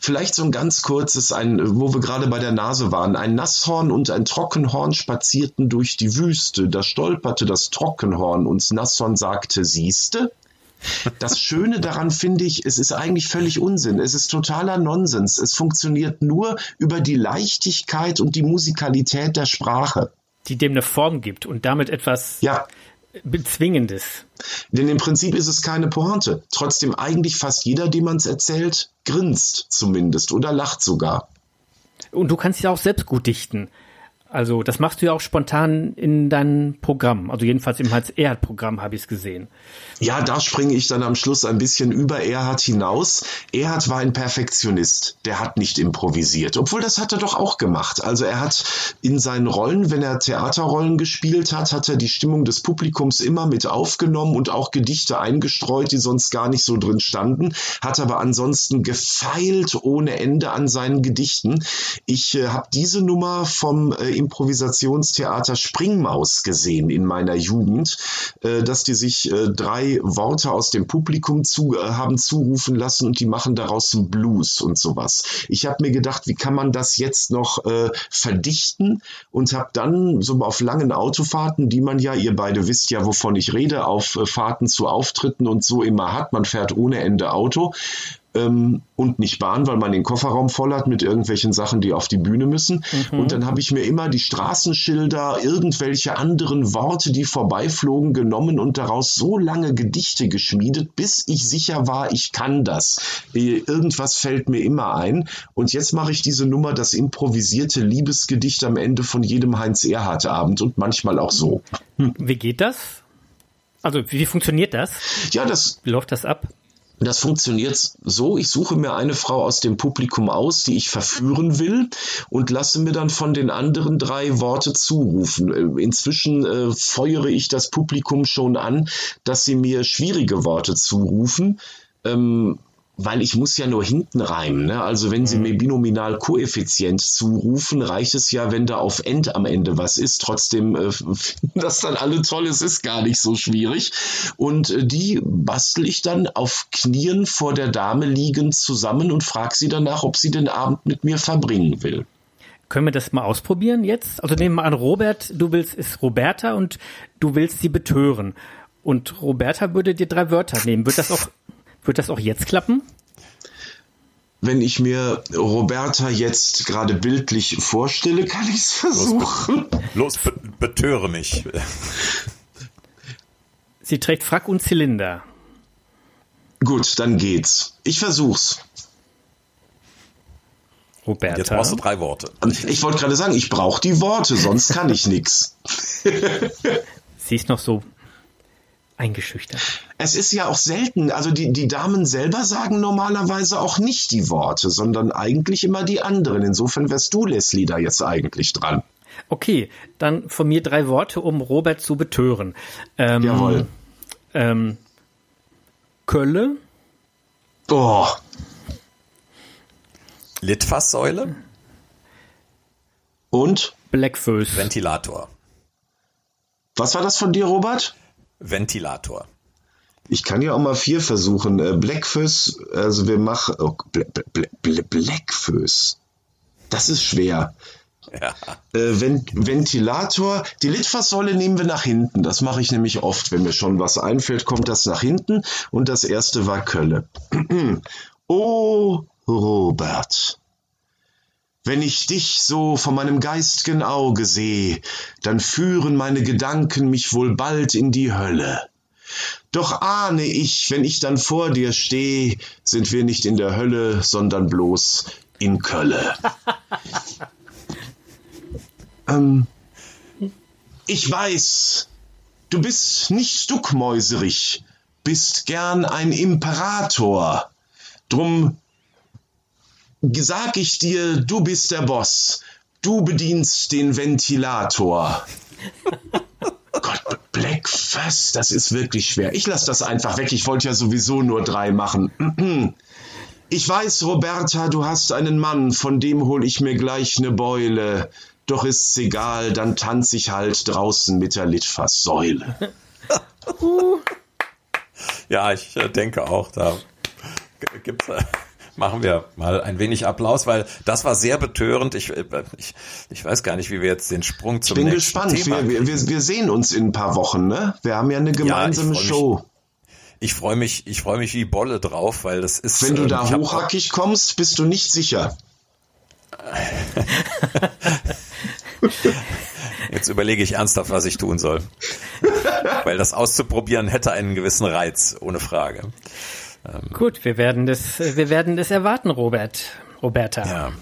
Vielleicht so ein ganz kurzes, ein, wo wir gerade bei der Nase waren. Ein Nasshorn und ein Trockenhorn spazierten durch die Wüste. Da stolperte das Trockenhorn und Nasshorn sagte, siehste? Das Schöne daran finde ich, es ist eigentlich völlig Unsinn. Es ist totaler Nonsens. Es funktioniert nur über die Leichtigkeit und die Musikalität der Sprache. Die dem eine Form gibt und damit etwas ja. Bezwingendes. Denn im Prinzip ist es keine Pointe. Trotzdem eigentlich fast jeder, dem man es erzählt, grinst zumindest oder lacht sogar. Und du kannst ja auch selbst gut dichten. Also das machst du ja auch spontan in deinem Programm. Also jedenfalls im Hals-Erhard-Programm habe ich es gesehen. Ja, da springe ich dann am Schluss ein bisschen über Erhard hinaus. Erhard war ein Perfektionist. Der hat nicht improvisiert. Obwohl, das hat er doch auch gemacht. Also er hat in seinen Rollen, wenn er Theaterrollen gespielt hat, hat er die Stimmung des Publikums immer mit aufgenommen und auch Gedichte eingestreut, die sonst gar nicht so drin standen. Hat aber ansonsten gefeilt ohne Ende an seinen Gedichten. Ich äh, habe diese Nummer vom äh, Improvisationstheater Springmaus gesehen in meiner Jugend, äh, dass die sich äh, drei Worte aus dem Publikum zu, äh, haben zurufen lassen und die machen daraus einen Blues und sowas. Ich habe mir gedacht, wie kann man das jetzt noch äh, verdichten? Und habe dann so auf langen Autofahrten, die man ja, ihr beide wisst ja, wovon ich rede, auf äh, Fahrten zu Auftritten und so immer hat, man fährt ohne Ende Auto, ähm, und nicht Bahn, weil man den Kofferraum voll hat mit irgendwelchen Sachen, die auf die Bühne müssen. Mhm. Und dann habe ich mir immer die Straßenschilder, irgendwelche anderen Worte, die vorbeiflogen, genommen und daraus so lange Gedichte geschmiedet, bis ich sicher war, ich kann das. Äh, irgendwas fällt mir immer ein. Und jetzt mache ich diese Nummer, das improvisierte Liebesgedicht am Ende von jedem Heinz Erhardt Abend und manchmal auch so. Wie geht das? Also wie funktioniert das? Ja, das wie läuft das ab? Das funktioniert so, ich suche mir eine Frau aus dem Publikum aus, die ich verführen will und lasse mir dann von den anderen drei Worte zurufen. Inzwischen äh, feuere ich das Publikum schon an, dass sie mir schwierige Worte zurufen. Ähm, weil ich muss ja nur hinten reimen. Ne? Also wenn Sie mhm. mir binominal Koeffizient zurufen, reicht es ja, wenn da auf End am Ende was ist. Trotzdem äh, *laughs* das dann alle toll, es ist gar nicht so schwierig. Und äh, die bastel ich dann auf Knien vor der Dame liegend zusammen und frage sie danach, ob sie den Abend mit mir verbringen will. Können wir das mal ausprobieren jetzt? Also nehmen wir an, Robert, du willst, ist Roberta und du willst sie betören. Und Roberta würde dir drei Wörter nehmen. Wird das auch wird das auch jetzt klappen? Wenn ich mir Roberta jetzt gerade bildlich vorstelle, kann ich es versuchen. Los, be betöre mich. Sie trägt Frack und Zylinder. Gut, dann geht's. Ich versuch's. Roberta. Jetzt brauchst du drei Worte. Ich wollte gerade sagen, ich brauche die Worte, sonst kann ich nichts. *laughs* Sie ist noch so eingeschüchtert. Es ist ja auch selten, also die, die Damen selber sagen normalerweise auch nicht die Worte, sondern eigentlich immer die anderen. Insofern wärst du, Leslie, da jetzt eigentlich dran. Okay, dann von mir drei Worte, um Robert zu betören. Ähm, Jawohl. Ähm, Kölle. Oh. Litfaßsäule. Und? Blackfoes. Ventilator. Was war das von dir, Robert? Ventilator. Ich kann ja auch mal vier versuchen. Äh, Blackfoes, also wir machen oh, Blackfoes. Das ist schwer. Ja. Äh, Ventilator. Die Litfaßsäule nehmen wir nach hinten. Das mache ich nämlich oft. Wenn mir schon was einfällt, kommt das nach hinten. Und das erste war Kölle. *clears throat* oh, Robert. Wenn ich dich so vor meinem geist'gen Auge seh, dann führen meine Gedanken mich wohl bald in die Hölle. Doch ahne ich, wenn ich dann vor dir steh, sind wir nicht in der Hölle, sondern bloß in Kölle. *laughs* ähm, ich weiß, du bist nicht duckmäuserig, bist gern ein Imperator. Drum sag ich dir, du bist der Boss. Du bedienst den Ventilator. *laughs* Gott, Blackfast, das ist wirklich schwer. Ich lasse das einfach weg. Ich wollte ja sowieso nur drei machen. *clears throat* Ich weiß, Roberta, du hast einen Mann, von dem hol ich mir gleich ne Beule. Doch ist's egal, dann tanz ich halt draußen mit der Litfaßsäule. *laughs* ja, ich äh, denke auch, da gibt's äh, machen wir mal ein wenig Applaus, weil das war sehr betörend. Ich, äh, ich, ich weiß gar nicht, wie wir jetzt den Sprung zum ich bin gespannt. Thema wir, wir, wir sehen uns in ein paar Wochen, ne? Wir haben ja eine gemeinsame ja, Show. Mich, ich freue mich, ich freue mich wie Bolle drauf, weil das ist. Wenn du da ähm, hochhackig kommst, bist du nicht sicher. *laughs* Jetzt überlege ich ernsthaft, was ich tun soll. Weil das auszuprobieren hätte einen gewissen Reiz, ohne Frage. Ähm, Gut, wir werden das, wir werden das erwarten, Robert. Roberta. Ja,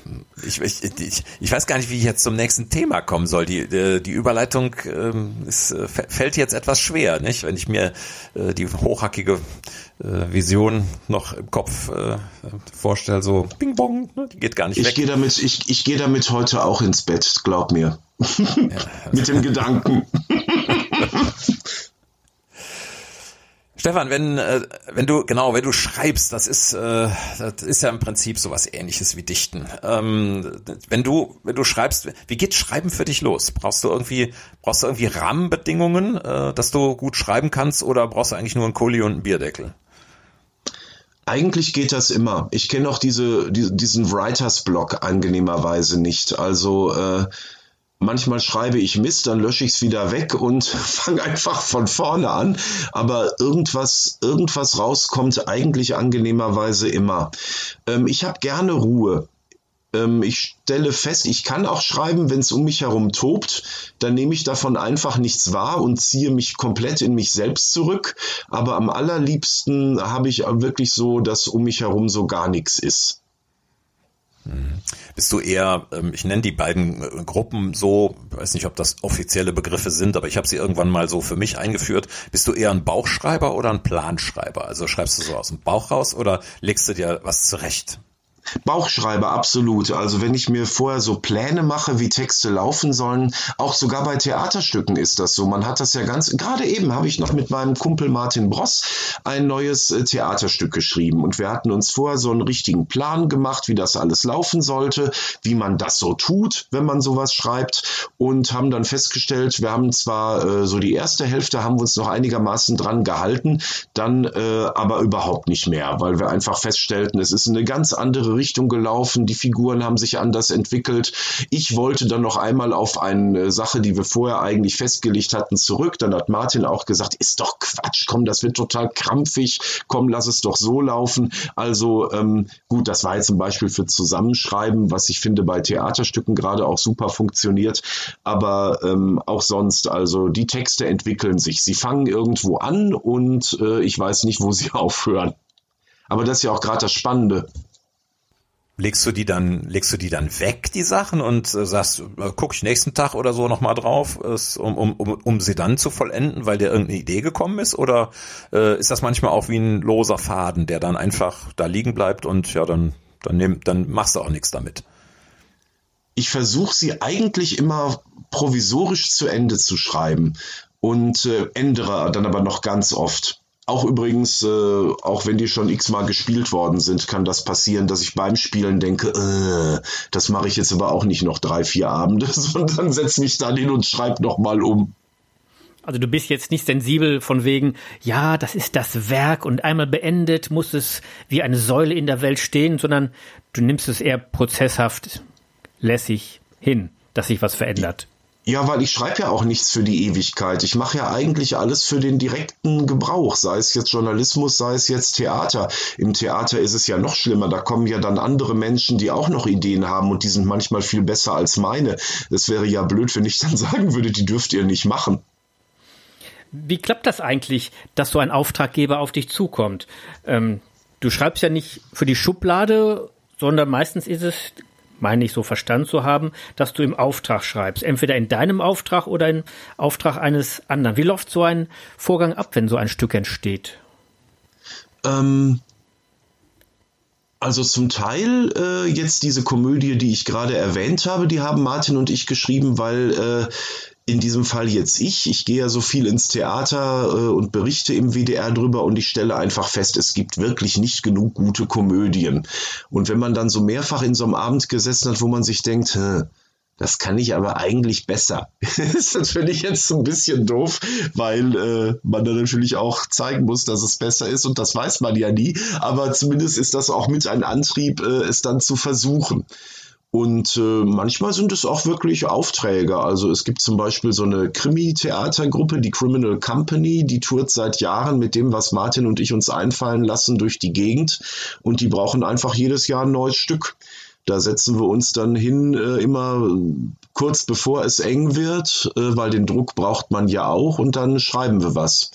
ich, ich, ich, ich weiß gar nicht, wie ich jetzt zum nächsten Thema kommen soll. Die, die, die Überleitung ähm, ist, äh, fällt jetzt etwas schwer, nicht? Wenn ich mir äh, die hochhackige äh, Vision noch im Kopf äh, vorstelle, so Bing Bong, ne? die geht gar nicht ich weg. Geh damit, ich ich gehe damit heute auch ins Bett, glaub mir. Ja. *laughs* Mit dem Gedanken. *laughs* Stefan, wenn äh, wenn du genau, wenn du schreibst, das ist äh, das ist ja im Prinzip sowas Ähnliches wie Dichten. Ähm, wenn du wenn du schreibst, wie geht Schreiben für dich los? Brauchst du irgendwie brauchst du irgendwie Rahmenbedingungen, äh, dass du gut schreiben kannst, oder brauchst du eigentlich nur einen Kuli und einen Bierdeckel? Eigentlich geht das immer. Ich kenne auch diese, die, diesen Writers Block angenehmerweise nicht. Also äh, Manchmal schreibe ich Mist, dann lösche ich es wieder weg und *laughs* fange einfach von vorne an. Aber irgendwas, irgendwas rauskommt eigentlich angenehmerweise immer. Ähm, ich habe gerne Ruhe. Ähm, ich stelle fest, ich kann auch schreiben, wenn es um mich herum tobt. Dann nehme ich davon einfach nichts wahr und ziehe mich komplett in mich selbst zurück. Aber am allerliebsten habe ich wirklich so, dass um mich herum so gar nichts ist. Bist du eher, ähm, ich nenne die beiden äh, Gruppen so, weiß nicht, ob das offizielle Begriffe sind, aber ich habe sie irgendwann mal so für mich eingeführt. Bist du eher ein Bauchschreiber oder ein Planschreiber? Also schreibst du so aus dem Bauch raus oder legst du dir was zurecht? Bauchschreiber, absolut. Also wenn ich mir vorher so Pläne mache, wie Texte laufen sollen, auch sogar bei Theaterstücken ist das so. Man hat das ja ganz, gerade eben habe ich noch mit meinem Kumpel Martin Bross ein neues äh, Theaterstück geschrieben und wir hatten uns vorher so einen richtigen Plan gemacht, wie das alles laufen sollte, wie man das so tut, wenn man sowas schreibt und haben dann festgestellt, wir haben zwar äh, so die erste Hälfte haben wir uns noch einigermaßen dran gehalten, dann äh, aber überhaupt nicht mehr, weil wir einfach feststellten, es ist eine ganz andere Richtung gelaufen, die Figuren haben sich anders entwickelt. Ich wollte dann noch einmal auf eine Sache, die wir vorher eigentlich festgelegt hatten, zurück. Dann hat Martin auch gesagt, ist doch Quatsch, komm, das wird total krampfig, komm, lass es doch so laufen. Also ähm, gut, das war jetzt zum Beispiel für Zusammenschreiben, was ich finde bei Theaterstücken gerade auch super funktioniert. Aber ähm, auch sonst, also die Texte entwickeln sich. Sie fangen irgendwo an und äh, ich weiß nicht, wo sie *laughs* aufhören. Aber das ist ja auch gerade das Spannende. Legst du die dann, legst du die dann weg, die Sachen, und äh, sagst, äh, guck ich nächsten Tag oder so nochmal drauf, ist, um, um, um, um sie dann zu vollenden, weil dir irgendeine Idee gekommen ist? Oder äh, ist das manchmal auch wie ein loser Faden, der dann einfach da liegen bleibt und ja, dann, dann, nehm, dann machst du auch nichts damit? Ich versuche sie eigentlich immer provisorisch zu Ende zu schreiben und äh, ändere dann aber noch ganz oft. Auch übrigens, äh, auch wenn die schon x-mal gespielt worden sind, kann das passieren, dass ich beim Spielen denke, äh, das mache ich jetzt aber auch nicht noch drei, vier Abende, *laughs* sondern setze mich dann hin und schreibe nochmal um. Also du bist jetzt nicht sensibel von wegen, ja, das ist das Werk und einmal beendet muss es wie eine Säule in der Welt stehen, sondern du nimmst es eher prozesshaft, lässig hin, dass sich was verändert. Ja, weil ich schreibe ja auch nichts für die Ewigkeit. Ich mache ja eigentlich alles für den direkten Gebrauch, sei es jetzt Journalismus, sei es jetzt Theater. Im Theater ist es ja noch schlimmer. Da kommen ja dann andere Menschen, die auch noch Ideen haben und die sind manchmal viel besser als meine. Es wäre ja blöd, wenn ich dann *laughs* sagen würde, die dürft ihr nicht machen. Wie klappt das eigentlich, dass so ein Auftraggeber auf dich zukommt? Ähm, du schreibst ja nicht für die Schublade, sondern meistens ist es meine ich so verstanden zu haben, dass du im Auftrag schreibst. Entweder in deinem Auftrag oder im Auftrag eines anderen. Wie läuft so ein Vorgang ab, wenn so ein Stück entsteht? Ähm, also zum Teil äh, jetzt diese Komödie, die ich gerade erwähnt habe, die haben Martin und ich geschrieben, weil äh, in diesem Fall jetzt ich. Ich gehe ja so viel ins Theater äh, und berichte im WDR drüber und ich stelle einfach fest, es gibt wirklich nicht genug gute Komödien. Und wenn man dann so mehrfach in so einem Abend gesessen hat, wo man sich denkt, das kann ich aber eigentlich besser. *laughs* das ist natürlich jetzt so ein bisschen doof, weil äh, man dann natürlich auch zeigen muss, dass es besser ist und das weiß man ja nie. Aber zumindest ist das auch mit ein Antrieb, äh, es dann zu versuchen. Und äh, manchmal sind es auch wirklich Aufträge. Also es gibt zum Beispiel so eine Krimi-Theatergruppe, die Criminal Company, die tourt seit Jahren mit dem, was Martin und ich uns einfallen lassen, durch die Gegend. Und die brauchen einfach jedes Jahr ein neues Stück. Da setzen wir uns dann hin, äh, immer kurz bevor es eng wird, äh, weil den Druck braucht man ja auch, und dann schreiben wir was.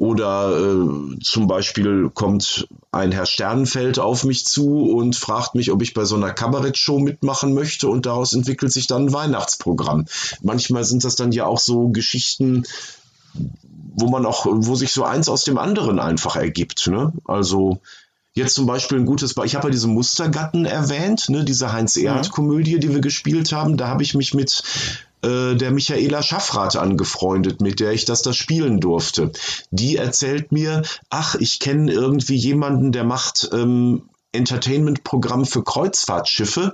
Oder äh, zum Beispiel kommt ein Herr Sternenfeld auf mich zu und fragt mich, ob ich bei so einer Kabarettshow mitmachen möchte und daraus entwickelt sich dann ein Weihnachtsprogramm. Manchmal sind das dann ja auch so Geschichten, wo man auch, wo sich so eins aus dem anderen einfach ergibt. Ne? Also Jetzt zum Beispiel ein gutes Beispiel. Ich habe ja diese Mustergatten erwähnt, ne, diese Heinz-Erhardt-Komödie, die wir gespielt haben. Da habe ich mich mit äh, der Michaela Schaffrath angefreundet, mit der ich das da spielen durfte. Die erzählt mir, ach, ich kenne irgendwie jemanden, der macht ähm, Entertainment-Programm für Kreuzfahrtschiffe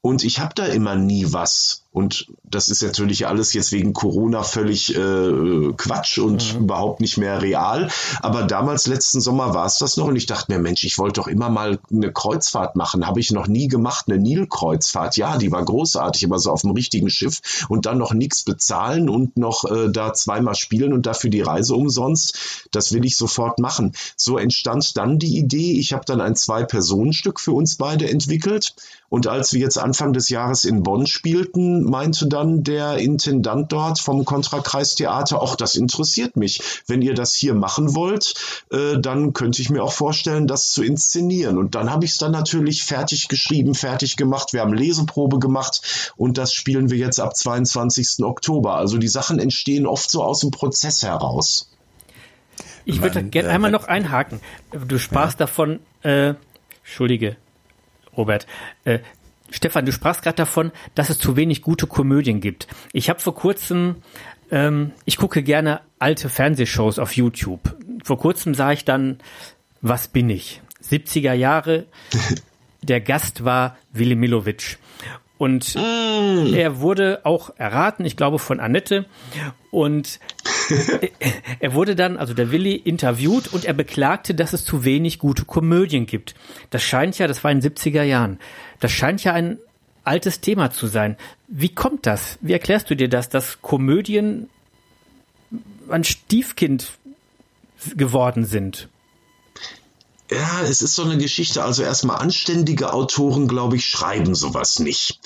und ich habe da immer nie was. Und das ist natürlich alles jetzt wegen Corona völlig äh, Quatsch und mhm. überhaupt nicht mehr real. Aber damals, letzten Sommer, war es das noch. Und ich dachte mir, Mensch, ich wollte doch immer mal eine Kreuzfahrt machen. Habe ich noch nie gemacht, eine Nilkreuzfahrt. Ja, die war großartig, aber so auf dem richtigen Schiff und dann noch nichts bezahlen und noch äh, da zweimal spielen und dafür die Reise umsonst. Das will ich sofort machen. So entstand dann die Idee. Ich habe dann ein Zwei-Personen-Stück für uns beide entwickelt. Und als wir jetzt Anfang des Jahres in Bonn spielten, meinte dann der Intendant dort vom Kontrakreistheater, auch das interessiert mich. Wenn ihr das hier machen wollt, äh, dann könnte ich mir auch vorstellen, das zu inszenieren. Und dann habe ich es dann natürlich fertig geschrieben, fertig gemacht. Wir haben Leseprobe gemacht und das spielen wir jetzt ab 22. Oktober. Also die Sachen entstehen oft so aus dem Prozess heraus. Ich würde gerne einmal noch einhaken. Du sprachst ja. davon, äh, Entschuldige, Robert, äh, Stefan, du sprachst gerade davon, dass es zu wenig gute Komödien gibt. Ich habe vor kurzem, ähm, ich gucke gerne alte Fernsehshows auf YouTube. Vor kurzem sah ich dann, was bin ich? 70er Jahre. *laughs* Der Gast war Willy Milovic. Und mm. er wurde auch erraten, ich glaube von Annette. Und er wurde dann, also der Willi, interviewt und er beklagte, dass es zu wenig gute Komödien gibt. Das scheint ja, das war in den 70er Jahren, das scheint ja ein altes Thema zu sein. Wie kommt das? Wie erklärst du dir das, dass Komödien ein Stiefkind geworden sind? Ja, es ist so eine Geschichte. Also erstmal anständige Autoren, glaube ich, schreiben sowas nicht.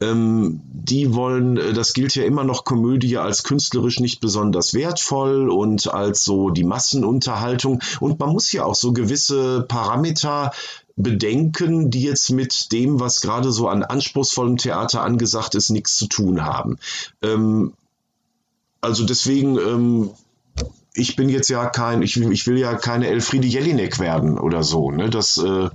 Ähm, die wollen, äh, das gilt ja immer noch Komödie als künstlerisch nicht besonders wertvoll und als so die Massenunterhaltung. Und man muss ja auch so gewisse Parameter bedenken, die jetzt mit dem, was gerade so an anspruchsvollem Theater angesagt ist, nichts zu tun haben. Ähm, also deswegen ähm, ich bin jetzt ja kein, ich, ich will ja keine Elfriede Jelinek werden oder so. Ne? Das, äh,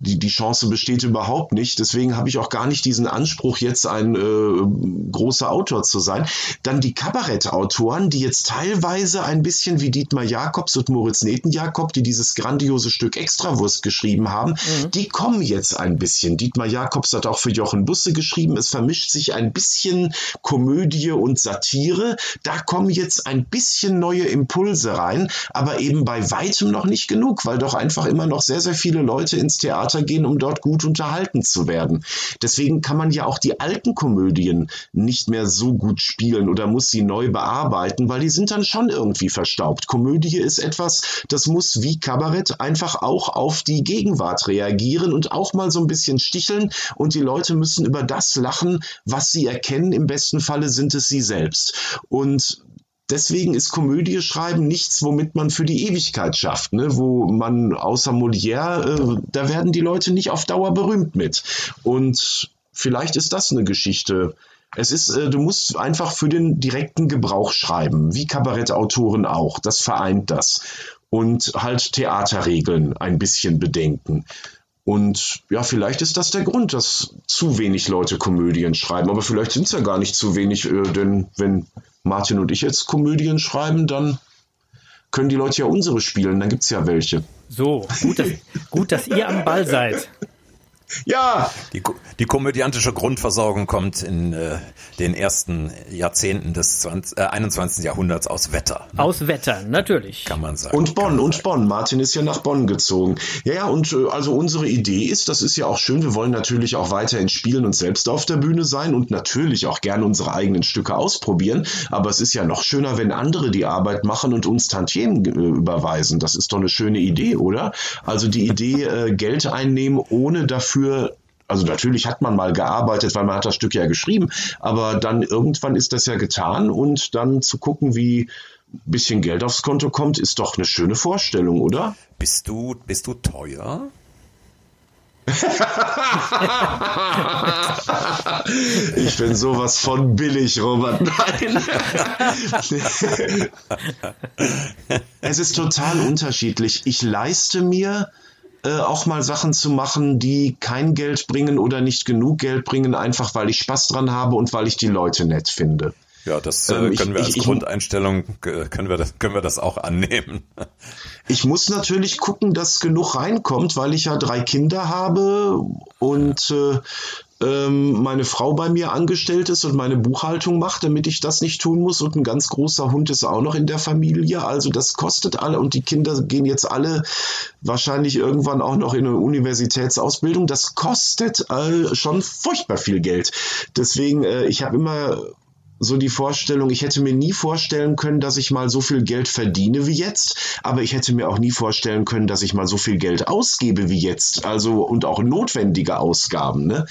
die, die Chance besteht überhaupt nicht. Deswegen habe ich auch gar nicht diesen Anspruch, jetzt ein äh, großer Autor zu sein. Dann die Kabarettautoren, die jetzt teilweise ein bisschen wie Dietmar Jakobs und Moritz Netenjakob, die dieses grandiose Stück Extrawurst geschrieben haben, mhm. die kommen jetzt ein bisschen. Dietmar Jakobs hat auch für Jochen Busse geschrieben. Es vermischt sich ein bisschen Komödie und Satire. Da kommen jetzt ein bisschen neue Impulse rein, aber eben bei weitem noch nicht genug, weil doch einfach immer noch sehr, sehr viele Leute ins Theater Theater gehen, um dort gut unterhalten zu werden. Deswegen kann man ja auch die alten Komödien nicht mehr so gut spielen oder muss sie neu bearbeiten, weil die sind dann schon irgendwie verstaubt. Komödie ist etwas, das muss wie Kabarett einfach auch auf die Gegenwart reagieren und auch mal so ein bisschen sticheln und die Leute müssen über das lachen, was sie erkennen. Im besten Falle sind es sie selbst. Und deswegen ist Komödie schreiben nichts, womit man für die Ewigkeit schafft, ne? wo man außer Molière, äh, da werden die Leute nicht auf Dauer berühmt mit. Und vielleicht ist das eine Geschichte. Es ist, äh, du musst einfach für den direkten Gebrauch schreiben, wie Kabarettautoren auch. Das vereint das. Und halt Theaterregeln ein bisschen bedenken. Und ja, vielleicht ist das der Grund, dass zu wenig Leute Komödien schreiben. Aber vielleicht sind es ja gar nicht zu wenig, äh, denn wenn Martin und ich jetzt Komödien schreiben, dann können die Leute ja unsere spielen, dann gibt es ja welche. So, gut dass, gut, dass ihr am Ball seid. Ja! Die, die komödiantische Grundversorgung kommt in äh, den ersten Jahrzehnten des 20, äh, 21. Jahrhunderts aus Wetter. Ne? Aus Wetter, natürlich. Kann man sagen. Und Bonn, und Bonn. Martin ist ja nach Bonn gezogen. Ja, ja, und äh, also unsere Idee ist, das ist ja auch schön, wir wollen natürlich auch weiterhin spielen und selbst auf der Bühne sein und natürlich auch gerne unsere eigenen Stücke ausprobieren. Aber es ist ja noch schöner, wenn andere die Arbeit machen und uns Tantiemen äh, überweisen. Das ist doch eine schöne Idee, oder? Also die Idee, äh, Geld einnehmen, ohne dafür dafür also natürlich hat man mal gearbeitet, weil man hat das Stück ja geschrieben, aber dann irgendwann ist das ja getan und dann zu gucken, wie ein bisschen Geld aufs Konto kommt, ist doch eine schöne Vorstellung, oder? Bist du, bist du teuer? *laughs* ich bin sowas von billig, Robert. Nein. *laughs* es ist total unterschiedlich. Ich leiste mir äh, auch mal Sachen zu machen, die kein Geld bringen oder nicht genug Geld bringen, einfach weil ich Spaß dran habe und weil ich die Leute nett finde. Ja, das äh, ähm, können wir als ich, Grundeinstellung, können wir das, können wir das auch annehmen. *laughs* Ich muss natürlich gucken, dass genug reinkommt, weil ich ja drei Kinder habe und äh, ähm, meine Frau bei mir angestellt ist und meine Buchhaltung macht, damit ich das nicht tun muss. Und ein ganz großer Hund ist auch noch in der Familie. Also das kostet alle und die Kinder gehen jetzt alle wahrscheinlich irgendwann auch noch in eine Universitätsausbildung. Das kostet äh, schon furchtbar viel Geld. Deswegen, äh, ich habe immer so die Vorstellung, ich hätte mir nie vorstellen können, dass ich mal so viel Geld verdiene wie jetzt, aber ich hätte mir auch nie vorstellen können, dass ich mal so viel Geld ausgebe wie jetzt, also und auch notwendige Ausgaben. Ne?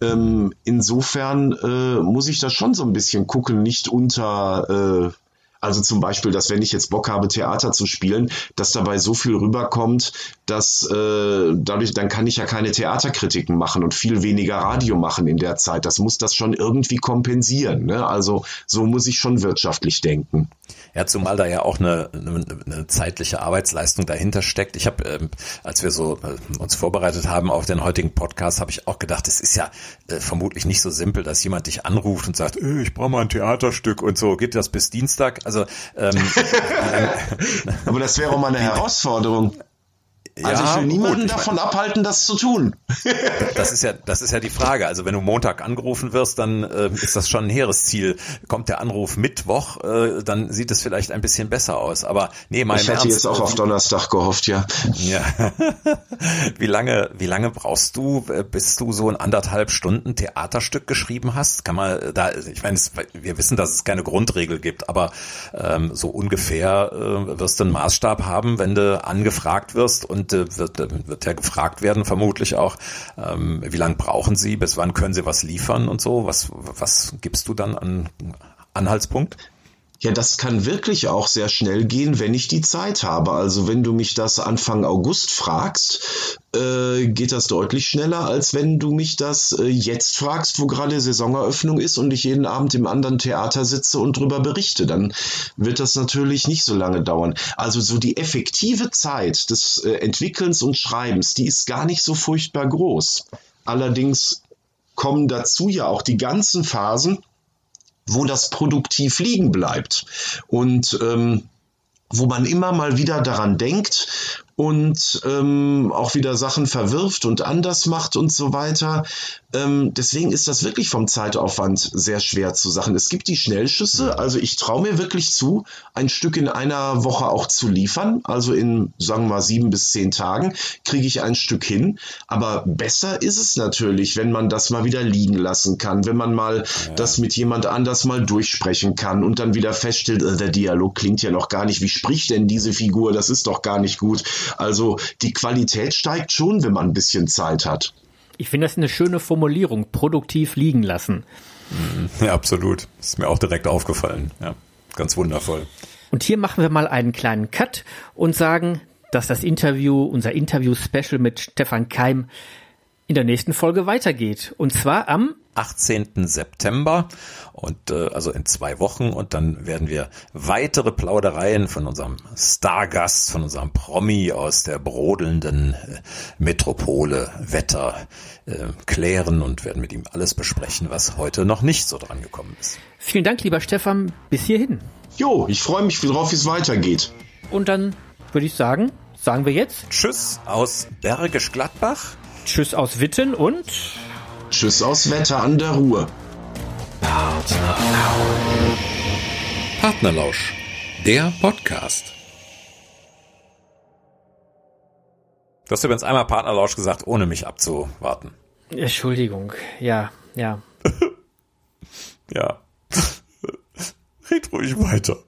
Ähm, insofern äh, muss ich da schon so ein bisschen gucken, nicht unter äh, also zum Beispiel, dass wenn ich jetzt Bock habe, Theater zu spielen, dass dabei so viel rüberkommt, dass äh, dadurch, dann kann ich ja keine Theaterkritiken machen und viel weniger Radio machen in der Zeit. Das muss das schon irgendwie kompensieren. Ne? Also so muss ich schon wirtschaftlich denken. Ja, zumal da ja auch eine, eine, eine zeitliche Arbeitsleistung dahinter steckt. Ich habe, ähm, als wir so äh, uns vorbereitet haben auf den heutigen Podcast, habe ich auch gedacht, es ist ja äh, vermutlich nicht so simpel, dass jemand dich anruft und sagt, äh, ich brauche mal ein Theaterstück und so. Geht das bis Dienstag? Also, ähm, *laughs* aber das wäre auch mal eine *laughs* Herausforderung. Also ja, ich will niemanden gut, davon meine, abhalten, das zu tun. *laughs* das ist ja, das ist ja die Frage. Also wenn du Montag angerufen wirst, dann äh, ist das schon ein hehres Ziel. Kommt der Anruf Mittwoch, äh, dann sieht es vielleicht ein bisschen besser aus. Aber nee, mein Ich hätte jetzt auch auf Donnerstag gehofft, ja. Ja. *laughs* wie lange, wie lange brauchst du, äh, bis du so ein anderthalb Stunden Theaterstück geschrieben hast? Kann man da, ich meine, wir wissen, dass es keine Grundregel gibt, aber ähm, so ungefähr äh, wirst du einen Maßstab haben, wenn du angefragt wirst und und wird, wird ja gefragt werden, vermutlich auch, ähm, wie lange brauchen Sie, bis wann können Sie was liefern und so? Was, was gibst du dann an Anhaltspunkt? Ja, das kann wirklich auch sehr schnell gehen, wenn ich die Zeit habe. Also wenn du mich das Anfang August fragst, äh, geht das deutlich schneller, als wenn du mich das äh, jetzt fragst, wo gerade Saisoneröffnung ist und ich jeden Abend im anderen Theater sitze und drüber berichte. Dann wird das natürlich nicht so lange dauern. Also so die effektive Zeit des äh, Entwickelns und Schreibens, die ist gar nicht so furchtbar groß. Allerdings kommen dazu ja auch die ganzen Phasen, wo das produktiv liegen bleibt. Und ähm, wo man immer mal wieder daran denkt und ähm, auch wieder Sachen verwirft und anders macht und so weiter. Ähm, deswegen ist das wirklich vom Zeitaufwand sehr schwer zu sagen. Es gibt die Schnellschüsse, also ich traue mir wirklich zu, ein Stück in einer Woche auch zu liefern. Also in, sagen wir mal, sieben bis zehn Tagen kriege ich ein Stück hin. Aber besser ist es natürlich, wenn man das mal wieder liegen lassen kann, wenn man mal ja. das mit jemand anders mal durchsprechen kann und dann wieder feststellt, äh, der Dialog klingt ja noch gar nicht. Wie spricht denn diese Figur? Das ist doch gar nicht gut. Also die Qualität steigt schon, wenn man ein bisschen Zeit hat. Ich finde das eine schöne Formulierung, produktiv liegen lassen. Mhm. Ja, absolut. Ist mir auch direkt aufgefallen. Ja, ganz wundervoll. Und hier machen wir mal einen kleinen Cut und sagen, dass das Interview, unser Interview-Special mit Stefan Keim in der nächsten Folge weitergeht. Und zwar am 18. September und äh, also in zwei Wochen und dann werden wir weitere Plaudereien von unserem Stargast, von unserem Promi aus der brodelnden äh, Metropole Wetter äh, klären und werden mit ihm alles besprechen, was heute noch nicht so dran gekommen ist. Vielen Dank, lieber Stefan, bis hierhin. Jo, ich freue mich drauf, wie es weitergeht. Und dann würde ich sagen, sagen wir jetzt Tschüss aus Bergisch Gladbach. Tschüss aus Witten und Tschüss aus Wetter an der Ruhr. Partnerlausch. Partnerlausch, der Podcast. Du hast übrigens einmal Partnerlausch gesagt, ohne mich abzuwarten. Entschuldigung, ja, ja. *laughs* ja. Red ruhig weiter.